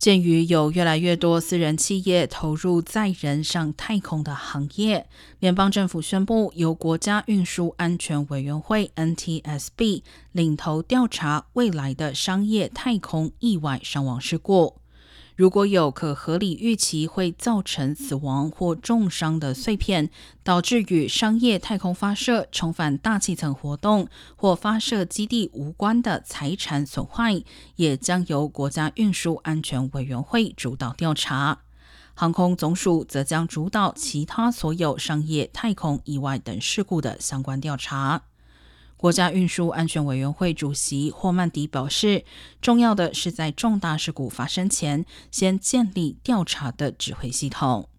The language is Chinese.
鉴于有越来越多私人企业投入载人上太空的行业，联邦政府宣布由国家运输安全委员会 （NTSB） 领头调查未来的商业太空意外伤亡事故。如果有可合理预期会造成死亡或重伤的碎片，导致与商业太空发射、重返大气层活动或发射基地无关的财产损坏，也将由国家运输安全委员会主导调查。航空总署则将主导其他所有商业太空意外等事故的相关调查。国家运输安全委员会主席霍曼迪表示，重要的是在重大事故发生前，先建立调查的指挥系统。